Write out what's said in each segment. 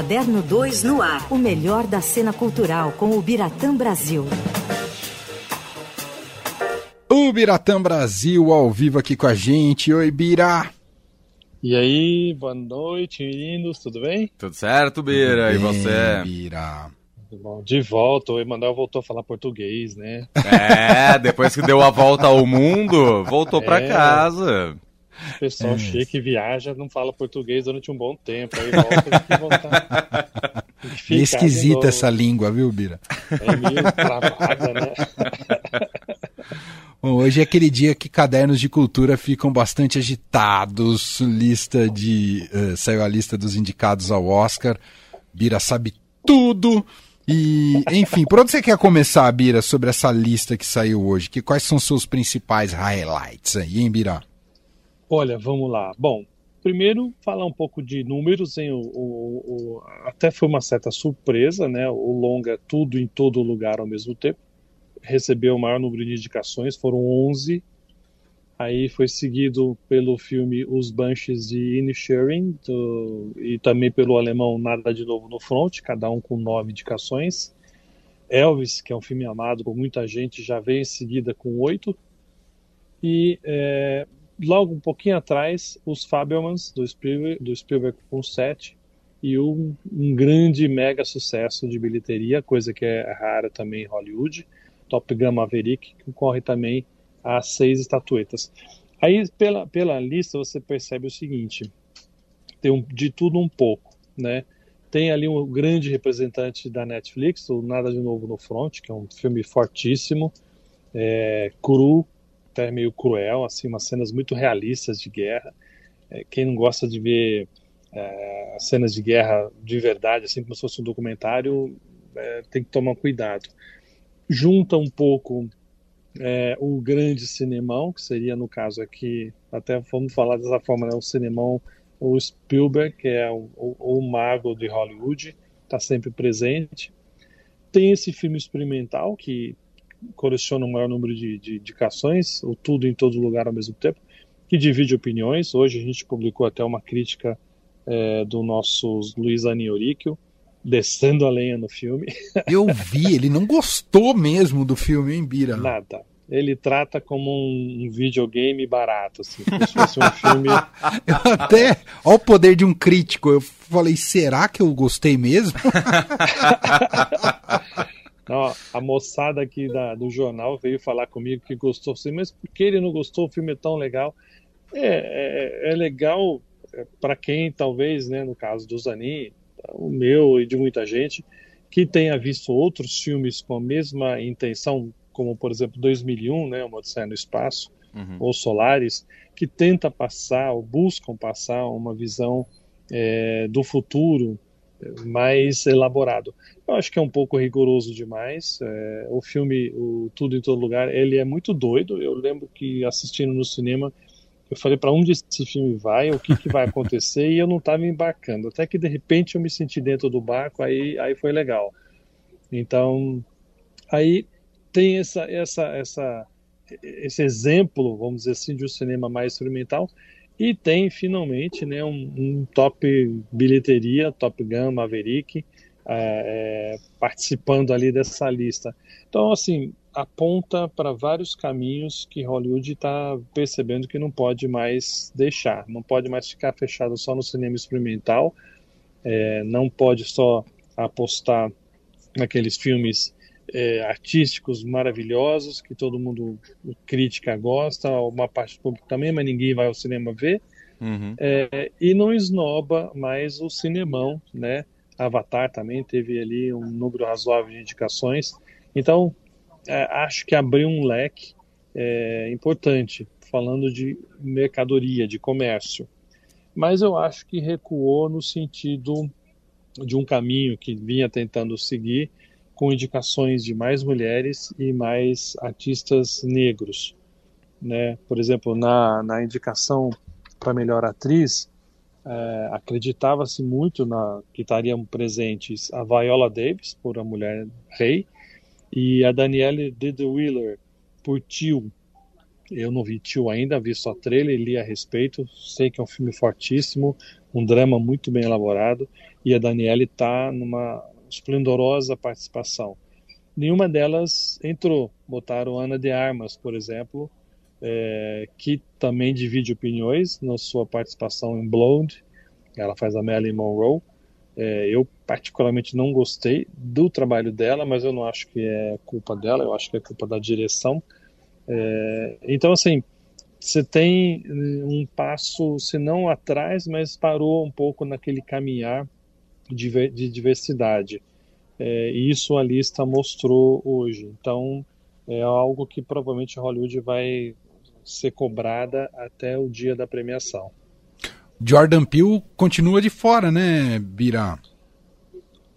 Caderno 2 no ar. O melhor da cena cultural com o Biratã Brasil. O Biratã Brasil ao vivo aqui com a gente. Oi, Bira. E aí, boa noite, meninos, tudo bem? Tudo certo, Bira, Tudo e você? bem, Bira. Bom. De volta, o Emanuel voltou a falar português, né? É, depois que deu a volta ao mundo, voltou pra É. casa. O pessoal É. chega e viaja, não fala português durante um bom tempo, aí volta. Tem de esquisita essa língua, viu, Bira? É meio travada, né? Bom, hoje é aquele dia que cadernos de cultura ficam bastante agitados. Lista de. eh, saiu a lista dos indicados ao Oscar. Bira sabe tudo. E, enfim, por onde você quer começar, Bira, sobre essa lista que saiu hoje? Que, quais são seus principais highlights aí, hein, Bira? Olha, vamos lá. Bom, primeiro falar um pouco de números, hein? O, o- o- até foi uma certa surpresa, né? O longa tudo em todo lugar ao mesmo tempo. Recebeu o maior número de indicações, foram 11. Aí foi seguido pelo filme Os Banshees de Inisherin e também pelo alemão Nada de Novo no Front, cada um com nove indicações. Elvis, que é um filme amado por muita gente, já veio em seguida com oito. E é, logo um pouquinho atrás, os Fabelmans do Spielberg, do Spielberg com 7 e um, um grande mega sucesso de bilheteria, coisa que é rara também em Hollywood, Top Gun Maverick, que concorre também a seis estatuetas. Aí pela, pela lista você percebe o seguinte, tem um, de tudo um pouco, né? Tem ali um grande representante da Netflix, o Nada de Novo no Front, que é um filme fortíssimo, é, cru, até meio cruel, assim, umas cenas muito realistas de guerra. É, quem não gosta de ver é, cenas de guerra de verdade, assim como se fosse um documentário, é, tem que tomar cuidado. Junta um pouco é, o grande cinemão, que seria no caso aqui, até vamos falar dessa forma, né, o cinemão, o Spielberg, que é o, o, o mago de Hollywood, está sempre presente. Tem esse filme experimental que coleciona o maior número de, de indicações, o tudo em todo lugar ao mesmo tempo, que divide opiniões. Hoje a gente publicou até uma crítica é, do nosso Luiz Anioríquio, descendo a lenha no filme. Eu vi, ele não gostou mesmo do filme, hein, Bira? Nada. Ele trata como um, um videogame barato, assim, como se fosse um filme. Eu até, ao poder de um crítico, eu falei, será que eu gostei mesmo? Não, a moçada aqui da, do jornal veio falar comigo que gostou, assim, mas por que ele não gostou? O filme é tão legal. É, é, é legal para quem, talvez, né, no caso do Zanin, o meu e de muita gente, que tenha visto outros filmes com a mesma intenção, como por exemplo 2001, né, Uma Odisseia no Espaço, Uhum. ou Solaris, que tenta passar ou buscam passar uma visão é, do futuro mais elaborado. Eu acho que é um pouco rigoroso demais. É, o filme, o Tudo em Todo Lugar, ele é muito doido. Eu lembro que assistindo no cinema, eu falei para onde esse filme vai, o que, que vai acontecer, e eu não estava embarcando. Até que de repente eu me senti dentro do barco, aí, aí foi legal. Então, aí tem essa, essa, essa, esse exemplo, vamos dizer assim, de um cinema mais experimental. E tem finalmente né, um, um top bilheteria, Top Gun, Maverick, é, é, participando ali dessa lista. Então, assim, aponta para vários caminhos que Hollywood está percebendo que não pode mais deixar, não pode mais ficar fechado só no cinema experimental, é, não pode só apostar naqueles filmes é, artísticos maravilhosos que todo mundo crítica gosta, uma parte do público também, mas ninguém vai ao cinema ver. Uhum. É, e não esnoba mais o cinemão, né? Avatar também teve ali um número razoável de indicações. Então, é, acho que abriu um leque é, importante, falando de mercadoria, de comércio. Mas eu acho que recuou no sentido de um caminho que vinha tentando seguir, com indicações de mais mulheres e mais artistas negros. Né? Por exemplo, na, na indicação para melhor atriz, é, acreditava-se muito na, que estariam presentes a Viola Davis, por A Mulher Rei, e a Danielle Wheeler por Tio. Eu não vi Tio ainda, vi só trailer e li a respeito. Sei que é um filme fortíssimo, um drama muito bem elaborado, e a Daniele está numa esplendorosa participação. Nenhuma delas entrou. Botaram Ana de Armas, por exemplo, é, que também divide opiniões na sua participação em Blonde. Ela faz a Marilyn Monroe. É, eu particularmente não gostei do trabalho dela, mas eu não acho que é culpa dela, eu acho que é culpa da direção. É, então, assim, você tem um passo, se não atrás, mas parou um pouco naquele caminhar de, de diversidade. É, e isso a lista mostrou hoje. Então, é algo que provavelmente Hollywood vai ser cobrada até o dia da premiação. Jordan Peele continua de fora, né, Bira?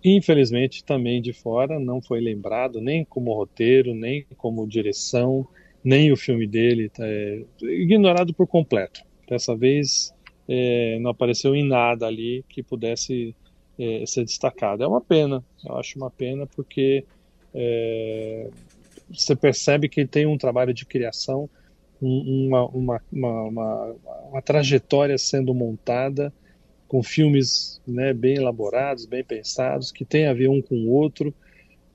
Infelizmente, também de fora, não foi lembrado nem como roteiro, nem como direção, nem o filme dele, tá, é, ignorado por completo. Dessa vez, é, não apareceu em nada ali que pudesse é, ser destacado. É uma pena, eu acho uma pena, porque é, você percebe que ele tem um trabalho de criação uma, uma, uma, uma, trajetória sendo montada com filmes né, bem elaborados, bem pensados, que tem a ver um com o outro.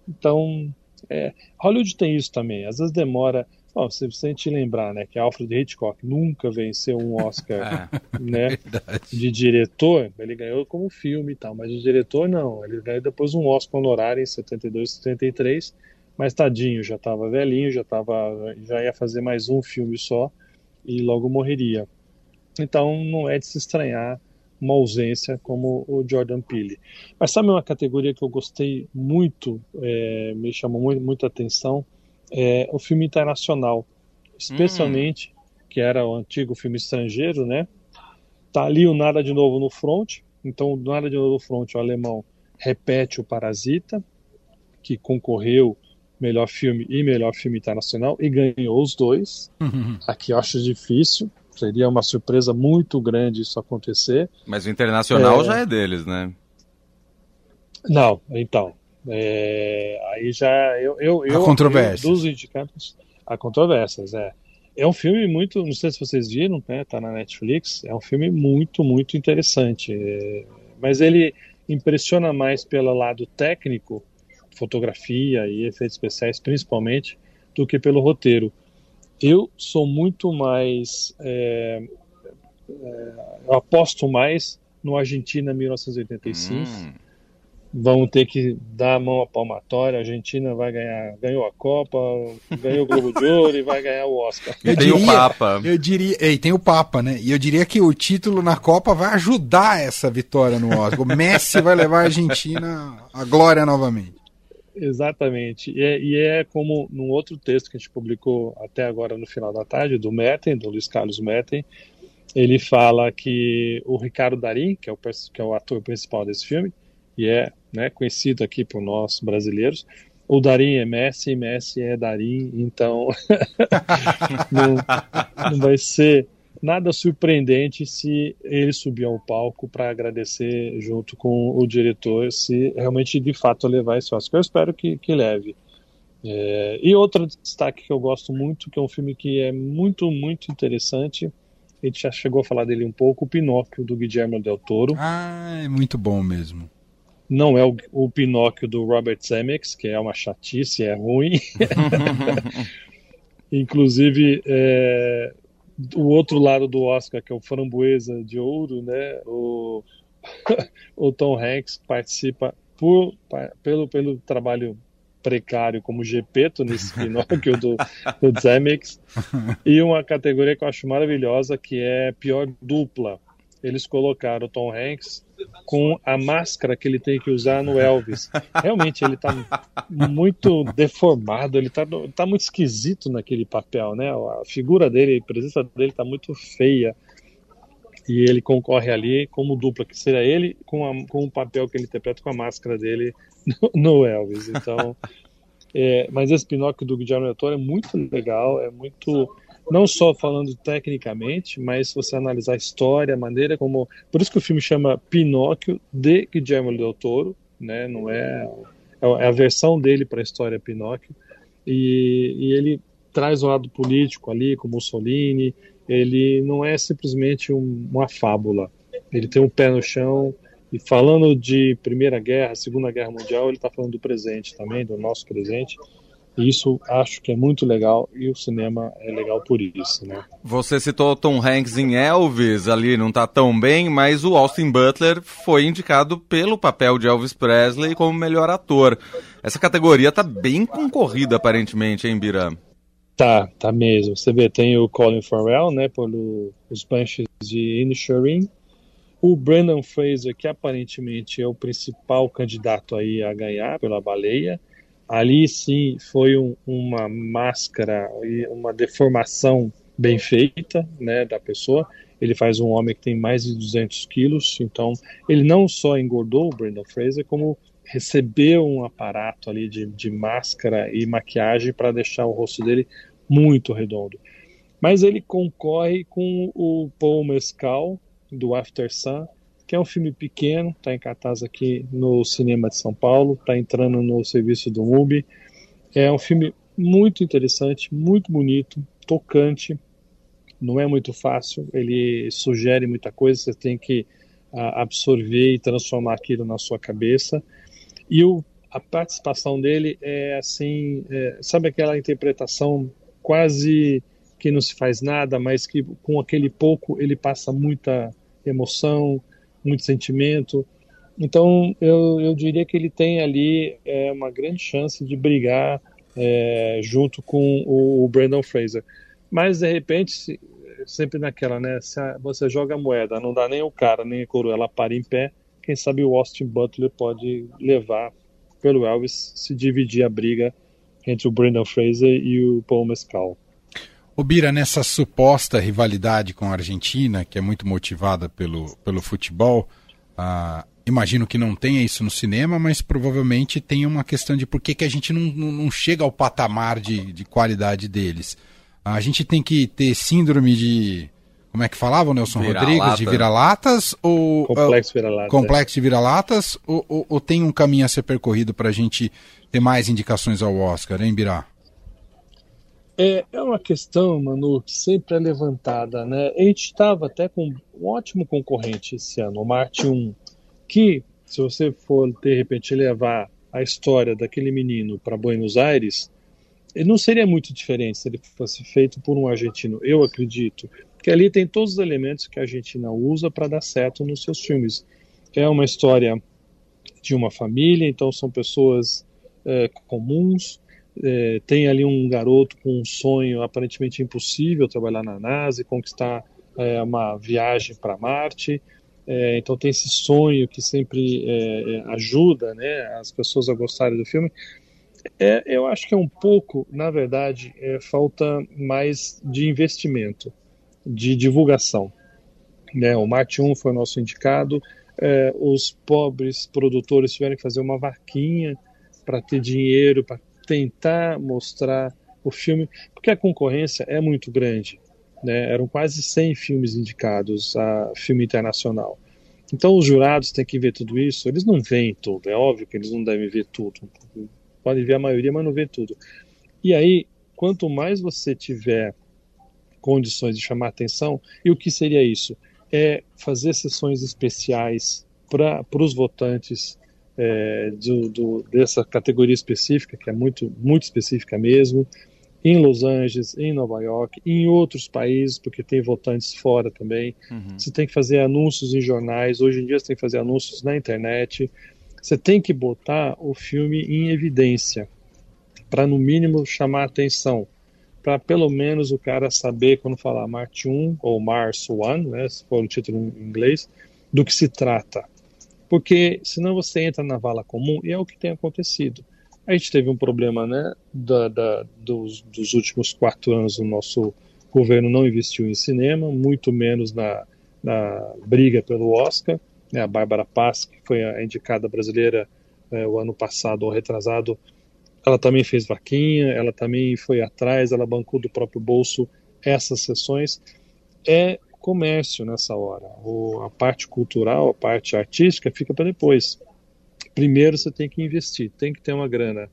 Então, é, Hollywood tem isso também. Às vezes demora. Bom, se você te lembrar, né, que Alfred Hitchcock nunca venceu um Oscar, é, né, de diretor, ele ganhou como filme e tal, mas de diretor não, ele ganhou depois um Oscar honorário em 72, 73 mas tadinho, já estava velhinho, já tava, já ia fazer mais um filme só e logo morreria. Então não é de se estranhar uma ausência como o Jordan Peele. Mas sabe uma categoria que eu gostei muito, é, me chamou muito, muita atenção, é o filme internacional, especialmente hum. que era o antigo filme estrangeiro, né? Tá ali o Nada de Novo no Front, então o Nada de Novo no Front, o alemão repete o Parasita, que concorreu melhor filme e melhor filme internacional e ganhou os dois. Uhum. Aqui eu acho difícil, seria uma surpresa muito grande isso acontecer. Mas o internacional é... já é deles, né? Não, então. É... Aí já eu, eu, eu, a controvérsia. dos indicados, há controvérsias, é. É um filme muito, não sei se vocês viram, né? Tá na Netflix. É um filme muito, muito interessante. É... Mas ele impressiona mais pelo lado técnico fotografia e efeitos especiais principalmente, do que pelo roteiro. Eu sou muito mais. É, é, eu aposto mais no Argentina 1985. Hum. Vão ter que dar a mão à palmatória. A Argentina vai ganhar, ganhou a Copa, ganhou o Globo de Ouro e vai ganhar o Oscar. E tem o Papa. Eu diria, e tem o Papa, né? E eu diria que o título na Copa vai ajudar essa vitória no Oscar. O Messi vai levar a Argentina à glória novamente. Exatamente. E é, e é, como num outro texto que a gente publicou até agora no final da tarde, do Metten, do Luiz Carlos Metten, ele fala que o Ricardo Darim, que é o, que é o ator principal desse filme, e é né, conhecido aqui por nós brasileiros, o Darim é Messi, Messi é Darim, então não, não vai ser nada surpreendente se ele subir ao palco para agradecer junto com o diretor, se realmente de fato levar esse Oscar. Eu espero que, que leve. É, e outro destaque que eu gosto muito, que é um filme que é muito, muito interessante, a gente já chegou a falar dele um pouco, o Pinóquio, do Guillermo del Toro. Ah, é muito bom mesmo. Não é o, o Pinóquio do Robert Zemeckis, que é uma chatice, é ruim. Inclusive, é, o outro lado do Oscar, que é o Framboesa de Ouro, né? O, o Tom Hanks participa por, pelo, pelo trabalho precário como Gepeto nesse Pinóquio do, do Zemeckis e uma categoria que eu acho maravilhosa que é pior dupla eles colocaram o Tom Hanks com a máscara que ele tem que usar no Elvis. Realmente, ele está muito deformado, ele está tá muito esquisito naquele papel, né? A figura dele, a presença dele está muito feia. E ele concorre ali como dupla, que seria ele com, a, com o papel que ele interpreta com a máscara dele no, no Elvis. Então, é, mas esse Pinóquio do Guillermo del Toro é muito legal, é muito não só falando tecnicamente, mas se você analisar a história, a maneira como. Por isso que o filme chama Pinóquio de Guillermo del Toro, né? Não é, é a versão dele para a história Pinóquio. E, e ele traz o lado político ali, com Mussolini. Ele não é simplesmente um, uma fábula. Ele tem um pé no chão e falando de Primeira Guerra, Segunda Guerra Mundial, ele está falando do presente também, do nosso presente. Isso acho que é muito legal e o cinema é legal por isso, né? Você citou Tom Hanks em Elvis, ali não está tão bem, mas o Austin Butler foi indicado pelo papel de Elvis Presley como melhor ator. Essa categoria está bem concorrida aparentemente, hein, Bira? Tá, tá mesmo. Você vê, tem o Colin Farrell, né, pelo os Banshees de Inisherin, o Brandon Fraser, que aparentemente é o principal candidato aí a ganhar pela baleia, ali sim foi um, uma máscara e uma deformação bem feita, né, da pessoa. Ele faz um homem que tem mais de 200 quilos, então ele não só engordou o Brandon Fraser, como recebeu um aparato ali de, de máscara e maquiagem para deixar o rosto dele muito redondo. Mas ele concorre com o Paul Mescal, do After Sun, que é um filme pequeno, está em cartaz aqui no cinema de São Paulo, está entrando no serviço do MUBI. É um filme muito interessante, muito bonito, tocante, não é muito fácil, ele sugere muita coisa, você tem que uh, absorver e transformar aquilo na sua cabeça. E o, a participação dele é assim, é, sabe aquela interpretação quase que não se faz nada, mas que com aquele pouco ele passa muita emoção, muito sentimento. Então eu, eu diria que ele tem ali é, uma grande chance de brigar é, junto com o, o, Brandon Fraser. Mas de repente, sempre naquela, né? Se a, você joga a moeda, não dá nem o cara, nem a coroa, ela para em pé. Quem sabe o Austin Butler pode levar pelo Elvis se dividir a briga entre o Brandon Fraser e o Paul Mescal. O Bira, nessa suposta rivalidade com a Argentina, que é muito motivada pelo, pelo futebol, ah, imagino que não tenha isso no cinema, mas provavelmente tem uma questão de por que, que a gente não, não, chega ao patamar de, de qualidade deles. a gente tem que ter síndrome de como é que falava o Nelson vira Rodrigues? Lata. De vira-latas? Ou, complexo vira-latas. Complexo de vira-latas? Ou, ou, ou, tem um caminho a ser percorrido para a gente ter mais indicações ao Oscar, hein, Birá? É, é uma questão, Manu, que sempre é levantada, né? A gente estava até com um ótimo concorrente esse ano, o Marte 1, que, se você for, de repente, levar a história daquele menino para Buenos Aires, não seria muito diferente se ele fosse feito por um argentino, eu acredito que ali tem todos os elementos que a Argentina usa para dar certo nos seus filmes. É uma história de uma família, então são pessoas é, comuns. É, tem ali um garoto com um sonho aparentemente impossível, trabalhar na NASA e conquistar é, uma viagem para Marte. É, então tem esse sonho que sempre é, é, ajuda né, as pessoas a gostarem do filme. eu acho que é um pouco, na verdade, falta mais de investimento de divulgação. Né? O Marte 1 foi o nosso indicado, é, os pobres produtores tiveram que fazer uma vaquinha para ter dinheiro, para tentar mostrar o filme, porque a concorrência é muito grande. Né? Eram quase 100 filmes indicados a filme internacional. Então os jurados têm que ver tudo isso. Eles não veem tudo, é óbvio que eles não devem ver tudo. Podem ver a maioria, mas não ver tudo. E aí, quanto mais você tiver condições de chamar atenção. E o que seria isso? É fazer sessões especiais para os votantes é, do, do, dessa categoria específica, que é muito, muito específica mesmo, em Los Angeles, em Nova York, em outros países, porque tem votantes fora também. Uhum. Você tem que fazer anúncios em jornais, hoje em dia você tem que fazer anúncios na internet. Você tem que botar o filme em evidência, para no mínimo chamar atenção para pelo menos o cara saber quando falar Marte 1 ou Mars 1, né, se for o título em inglês, do que se trata. Porque senão você entra na vala comum e é o que tem acontecido. A gente teve um problema né, da, da, dos, dos, últimos quatro anos, o nosso governo não investiu em cinema, muito menos na, na briga pelo Oscar. Né, a Bárbara Paz, que foi a indicada brasileira é, o ano passado ou retrasado, ela também fez vaquinha, ela também foi atrás, ela bancou do próprio bolso essas sessões. É comércio nessa hora. O, a parte cultural, a parte artística fica para depois. Primeiro você tem que investir, tem que ter uma grana.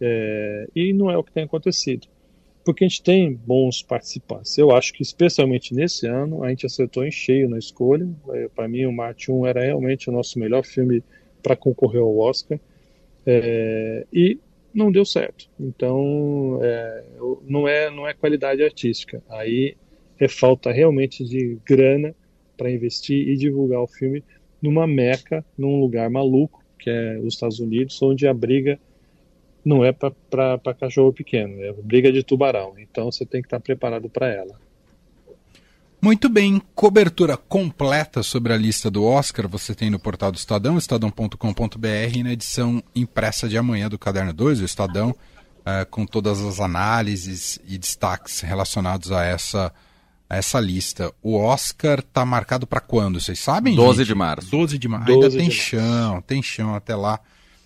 É, e não é o que tem acontecido. porque a gente tem bons participantes. Eu acho que, especialmente nesse ano, a gente acertou em cheio na escolha. É, para mim, o Marte 1 era realmente o nosso melhor filme para concorrer ao Oscar. É, e não deu certo. Então, é, não, é, não é qualidade artística. Aí é falta realmente de grana para investir e divulgar o filme numa meca, num lugar maluco, que é os Estados Unidos, onde a briga não é para cachorro pequeno, é briga de tubarão. Então você tem que estar tá preparado para ela. Muito bem, cobertura completa sobre a lista do Oscar você tem no portal do Estadão, estadão.com.br, e na edição impressa de amanhã do Caderno 2, o Estadão, uh, com todas as análises e destaques relacionados a essa, essa lista. O Oscar está marcado para quando, vocês sabem? 12 gente? de março. 12 de março. 12 Ainda tem chão, março. tem chão até lá.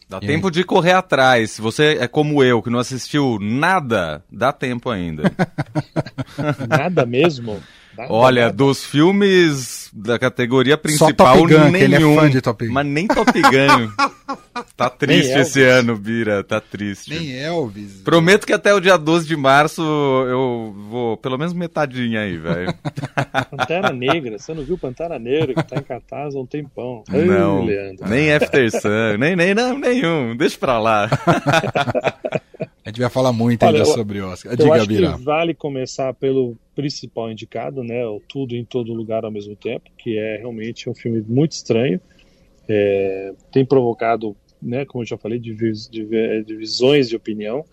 Dá e tempo aí? de correr atrás. Se você é como eu, que não assistiu nada, dá tempo ainda. nada mesmo? Olha, dos filmes da categoria principal, Gun, nenhum. ele é fã de Top Gun. Mas nem Top Gun. tá triste esse ano, Bira, tá triste. Nem Elvis. Prometo que até o dia 12 de março eu vou pelo menos metadinha aí, velho. Pantera Negra, você não viu Pantera Negra que tá em cartaz há um tempão. Não, Ei, nem After Sun, nem, nem, não, nenhum, deixa pra lá. A gente vai falar muito Olha, ainda eu, sobre Oscar. Diga, eu acho Bira. que vale começar pelo principal indicado, né? O Tudo em Todo Lugar ao mesmo tempo, que é realmente um filme muito estranho. É, tem provocado, né, como eu já falei, divisões de opinião,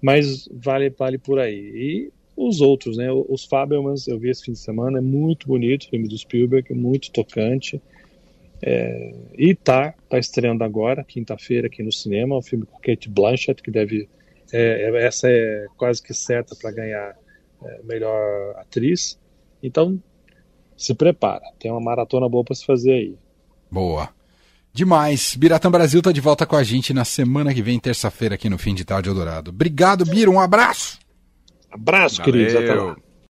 mas vale, vale por aí. E os outros, né? Os Fabelmans, eu vi esse fim de semana, é muito bonito, o filme do Spielberg, muito tocante. É, e tá, tá estreando agora, quinta-feira, aqui no cinema, o filme com Kate Blanchett, que deve é, é, essa é quase que certa para ganhar é, melhor atriz. Então, se prepara. Tem uma maratona boa para se fazer aí. Boa. Demais. Biratã Brasil tá de volta com a gente na semana que vem, terça-feira, aqui no Fim de Tarde Eldorado. Obrigado, Bira. Um abraço. Abraço, Valeu. queridos. Até lá.